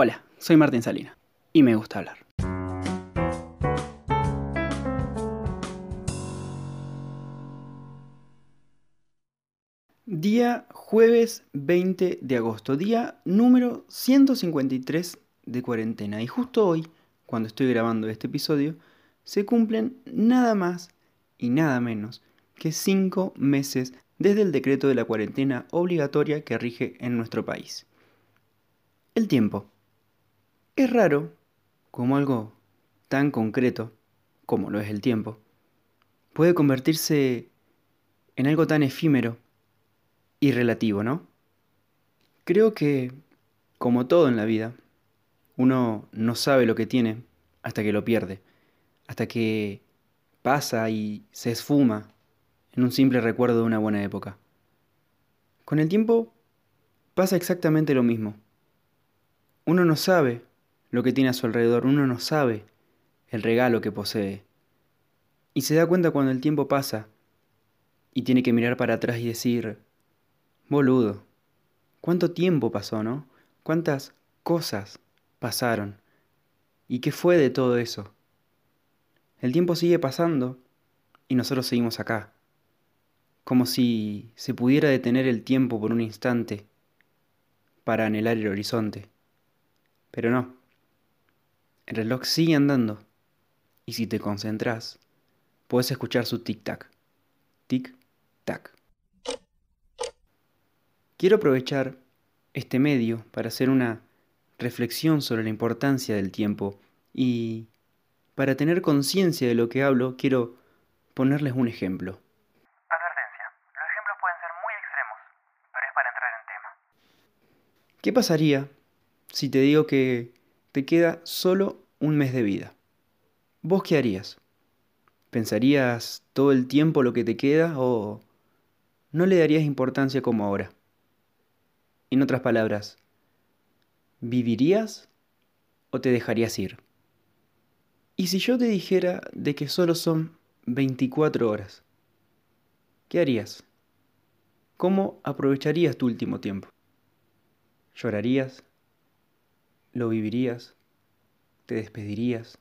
Hola, soy Martín Salina y me gusta hablar. Día jueves 20 de agosto, día número 153 de cuarentena. Y justo hoy, cuando estoy grabando este episodio, se cumplen nada más y nada menos que cinco meses desde el decreto de la cuarentena obligatoria que rige en nuestro país. El tiempo. Es raro como algo tan concreto como lo es el tiempo puede convertirse en algo tan efímero y relativo, ¿no? Creo que, como todo en la vida, uno no sabe lo que tiene hasta que lo pierde, hasta que pasa y se esfuma en un simple recuerdo de una buena época. Con el tiempo pasa exactamente lo mismo. Uno no sabe lo que tiene a su alrededor, uno no sabe el regalo que posee. Y se da cuenta cuando el tiempo pasa y tiene que mirar para atrás y decir, boludo, ¿cuánto tiempo pasó, no? ¿Cuántas cosas pasaron? ¿Y qué fue de todo eso? El tiempo sigue pasando y nosotros seguimos acá, como si se pudiera detener el tiempo por un instante para anhelar el horizonte. Pero no, el reloj sigue andando y si te concentras, puedes escuchar su tic-tac, tic-tac. Quiero aprovechar este medio para hacer una reflexión sobre la importancia del tiempo y para tener conciencia de lo que hablo, quiero ponerles un ejemplo. Advertencia. Los ejemplos pueden ser muy extremos, pero es para entrar en tema. ¿Qué pasaría si te digo que te queda solo un mes de vida? ¿Vos qué harías? ¿Pensarías todo el tiempo lo que te queda o no le darías importancia como ahora? En otras palabras, ¿vivirías o te dejarías ir? ¿Y si yo te dijera de que solo son 24 horas? ¿Qué harías? ¿Cómo aprovecharías tu último tiempo? ¿Llorarías? ¿Lo vivirías? ¿Te despedirías?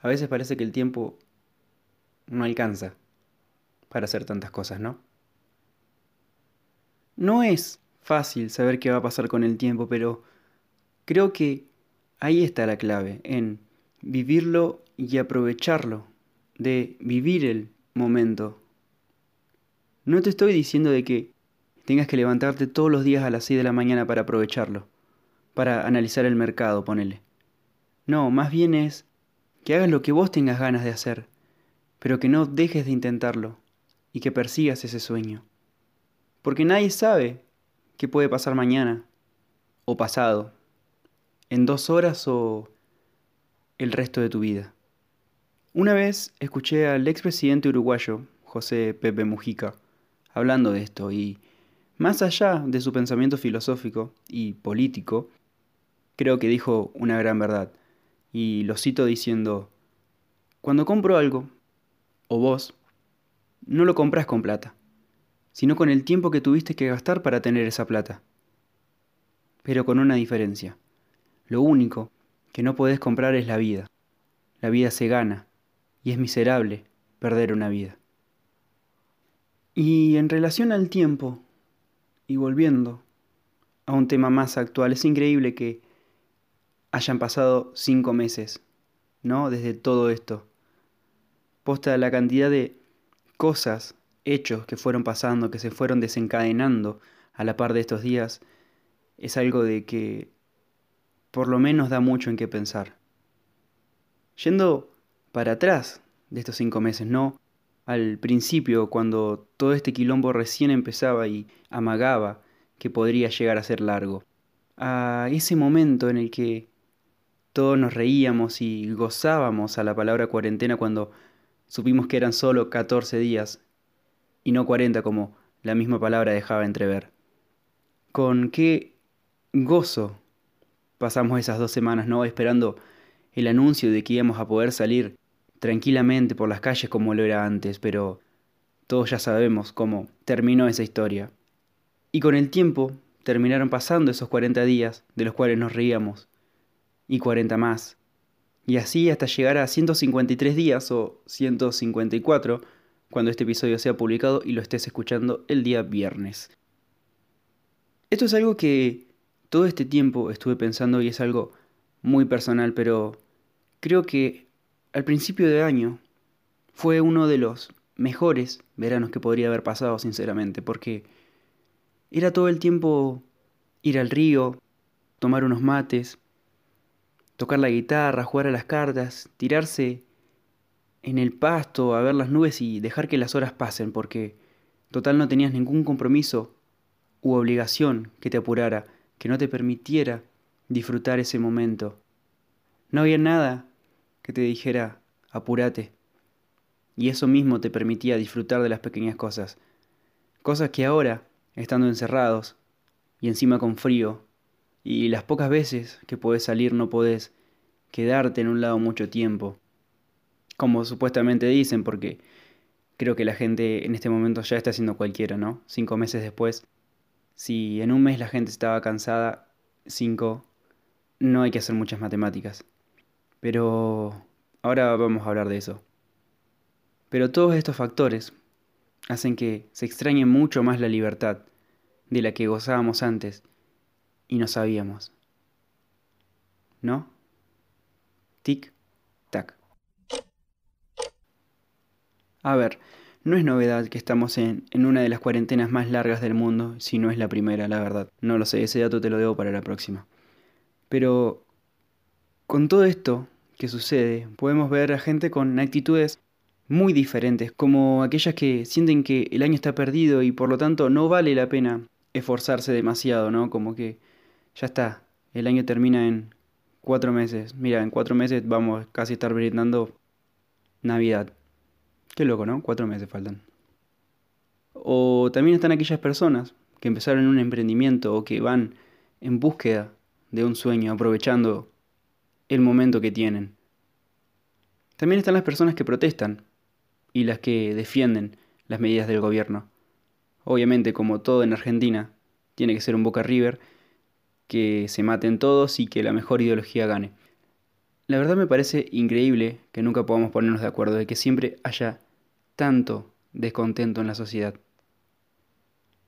A veces parece que el tiempo no alcanza para hacer tantas cosas, ¿no? No es fácil saber qué va a pasar con el tiempo, pero creo que ahí está la clave, en vivirlo y aprovecharlo, de vivir el momento. No te estoy diciendo de que tengas que levantarte todos los días a las 6 de la mañana para aprovecharlo, para analizar el mercado, ponele. No, más bien es que hagas lo que vos tengas ganas de hacer, pero que no dejes de intentarlo y que persigas ese sueño porque nadie sabe qué puede pasar mañana o pasado, en dos horas o el resto de tu vida. Una vez escuché al expresidente uruguayo, José Pepe Mujica, hablando de esto y, más allá de su pensamiento filosófico y político, creo que dijo una gran verdad, y lo cito diciendo, cuando compro algo, o vos, no lo compras con plata sino con el tiempo que tuviste que gastar para tener esa plata. Pero con una diferencia. Lo único que no podés comprar es la vida. La vida se gana, y es miserable perder una vida. Y en relación al tiempo, y volviendo a un tema más actual, es increíble que hayan pasado cinco meses, ¿no? Desde todo esto. Posta la cantidad de cosas hechos que fueron pasando, que se fueron desencadenando a la par de estos días, es algo de que por lo menos da mucho en qué pensar. Yendo para atrás de estos cinco meses, no al principio, cuando todo este quilombo recién empezaba y amagaba que podría llegar a ser largo, a ese momento en el que todos nos reíamos y gozábamos a la palabra cuarentena cuando supimos que eran solo 14 días y no 40 como la misma palabra dejaba entrever. Con qué gozo pasamos esas dos semanas, ¿no? Esperando el anuncio de que íbamos a poder salir tranquilamente por las calles como lo era antes, pero todos ya sabemos cómo terminó esa historia. Y con el tiempo terminaron pasando esos 40 días de los cuales nos reíamos, y 40 más, y así hasta llegar a 153 días o 154 cuando este episodio sea publicado y lo estés escuchando el día viernes. Esto es algo que todo este tiempo estuve pensando y es algo muy personal, pero creo que al principio de año fue uno de los mejores veranos que podría haber pasado, sinceramente, porque era todo el tiempo ir al río, tomar unos mates, tocar la guitarra, jugar a las cartas, tirarse en el pasto a ver las nubes y dejar que las horas pasen, porque total no tenías ningún compromiso u obligación que te apurara, que no te permitiera disfrutar ese momento. No había nada que te dijera apúrate. Y eso mismo te permitía disfrutar de las pequeñas cosas. Cosas que ahora, estando encerrados, y encima con frío, y las pocas veces que podés salir no podés quedarte en un lado mucho tiempo. Como supuestamente dicen, porque creo que la gente en este momento ya está haciendo cualquiera, ¿no? Cinco meses después. Si en un mes la gente estaba cansada, cinco, no hay que hacer muchas matemáticas. Pero ahora vamos a hablar de eso. Pero todos estos factores hacen que se extrañe mucho más la libertad de la que gozábamos antes y no sabíamos. ¿No? Tic, tac. A ver, no es novedad que estamos en, en, una de las cuarentenas más largas del mundo, si no es la primera, la verdad. No lo sé, ese dato te lo debo para la próxima. Pero con todo esto que sucede, podemos ver a gente con actitudes muy diferentes, como aquellas que sienten que el año está perdido y por lo tanto no vale la pena esforzarse demasiado, ¿no? Como que ya está, el año termina en cuatro meses. Mira, en cuatro meses vamos casi a estar brindando Navidad. Qué loco, ¿no? Cuatro meses faltan. O también están aquellas personas que empezaron un emprendimiento o que van en búsqueda de un sueño, aprovechando el momento que tienen. También están las personas que protestan y las que defienden las medidas del gobierno. Obviamente, como todo en Argentina, tiene que ser un Boca River, que se maten todos y que la mejor ideología gane. La verdad me parece increíble que nunca podamos ponernos de acuerdo, de que siempre haya tanto descontento en la sociedad.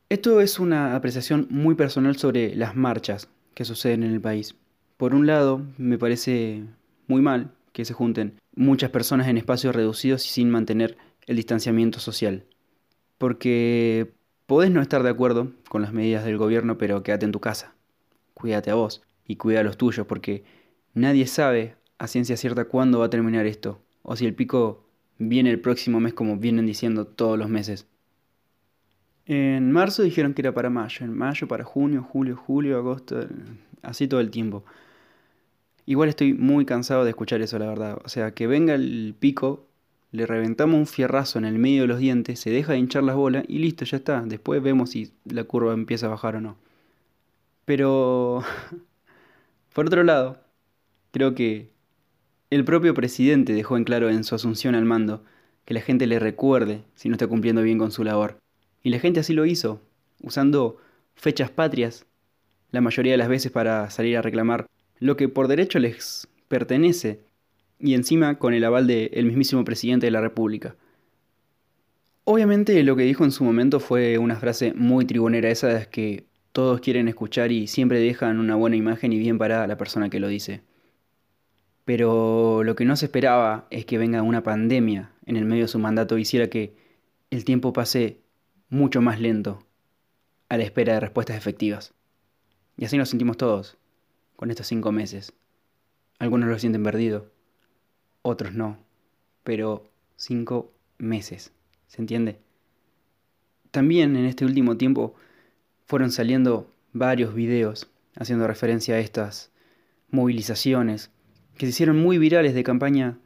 Esto es una apreciación muy personal sobre las marchas que suceden en el país. Por un lado, me parece muy mal que se junten muchas personas en espacios reducidos y sin mantener el distanciamiento social. Porque Podés no estar de acuerdo con las medidas del gobierno, pero quédate en tu casa. Cuídate a vos y cuida a los tuyos, porque nadie sabe a ciencia cierta cuándo va a terminar esto, o si el pico viene el próximo mes como vienen diciendo todos los meses. En marzo dijeron que era para mayo, en mayo para junio, julio, julio, agosto, así todo el tiempo. Igual estoy muy cansado de escuchar eso, la verdad. O sea, que venga el pico le reventamos un fierrazo en el medio de los dientes, se deja de hinchar las bolas y listo, ya está. Después vemos si la curva empieza a bajar o no. Pero, por otro lado, creo que el propio presidente dejó en claro en su asunción al mando que la gente le recuerde si no está cumpliendo bien con su labor. Y la gente así lo hizo, usando fechas patrias, la mayoría de las veces para salir a reclamar lo que por derecho les pertenece y encima con el aval del mismísimo presidente de la República. Obviamente lo que dijo en su momento fue una frase muy tribunera, esa de que todos quieren escuchar y siempre dejan una buena imagen y bien parada a la persona que lo dice. Pero lo que no se esperaba es que venga una pandemia en el medio de su mandato y hiciera que el tiempo pase mucho más lento a la espera de respuestas efectivas. Y así nos sentimos todos con estos cinco meses. Algunos lo sienten perdido, otros no, pero cinco meses, ¿se entiende? También en este último tiempo fueron saliendo varios videos haciendo referencia a estas movilizaciones que se hicieron muy virales de campaña,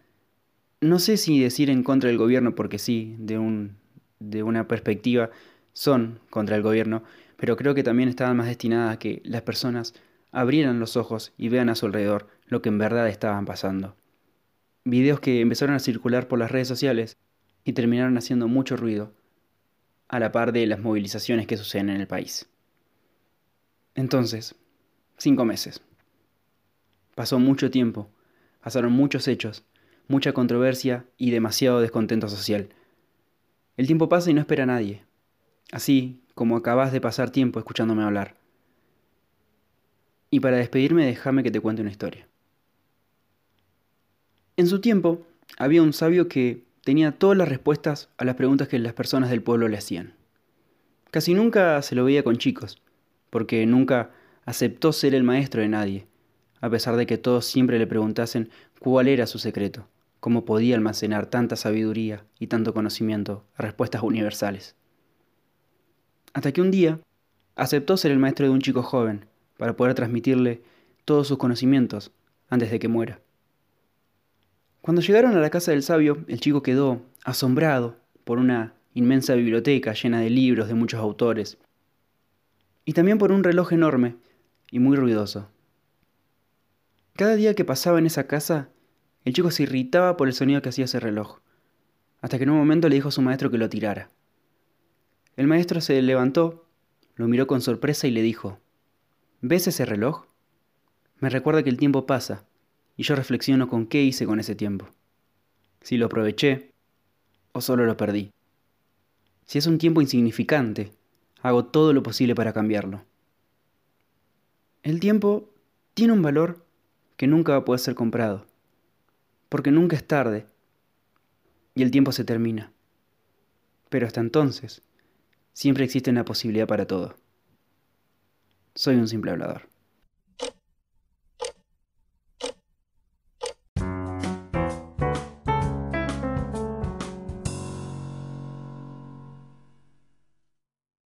no sé si decir en contra del gobierno, porque sí, de, un, de una perspectiva son contra el gobierno, pero creo que también estaban más destinadas a que las personas abrieran los ojos y vean a su alrededor lo que en verdad estaban pasando videos que empezaron a circular por las redes sociales y terminaron haciendo mucho ruido, a la par de las movilizaciones que suceden en el país. Entonces, cinco meses. Pasó mucho tiempo, pasaron muchos hechos, mucha controversia y demasiado descontento social. El tiempo pasa y no espera a nadie, así como acabas de pasar tiempo escuchándome hablar. Y para despedirme déjame que te cuente una historia. En su tiempo había un sabio que tenía todas las respuestas a las preguntas que las personas del pueblo le hacían. Casi nunca se lo veía con chicos, porque nunca aceptó ser el maestro de nadie, a pesar de que todos siempre le preguntasen cuál era su secreto, cómo podía almacenar tanta sabiduría y tanto conocimiento a respuestas universales. Hasta que un día aceptó ser el maestro de un chico joven para poder transmitirle todos sus conocimientos antes de que muera. Cuando llegaron a la casa del sabio, el chico quedó asombrado por una inmensa biblioteca llena de libros de muchos autores, y también por un reloj enorme y muy ruidoso. Cada día que pasaba en esa casa, el chico se irritaba por el sonido que hacía ese reloj, hasta que en un momento le dijo a su maestro que lo tirara. El maestro se levantó, lo miró con sorpresa y le dijo, ¿Ves ese reloj? Me recuerda que el tiempo pasa, y yo reflexiono con qué hice con ese tiempo. Si lo aproveché o solo lo perdí. Si es un tiempo insignificante, hago todo lo posible para cambiarlo. El tiempo tiene un valor que nunca va a poder ser comprado, porque nunca es tarde y el tiempo se termina. Pero hasta entonces, siempre existe una posibilidad para todo. Soy un simple hablador.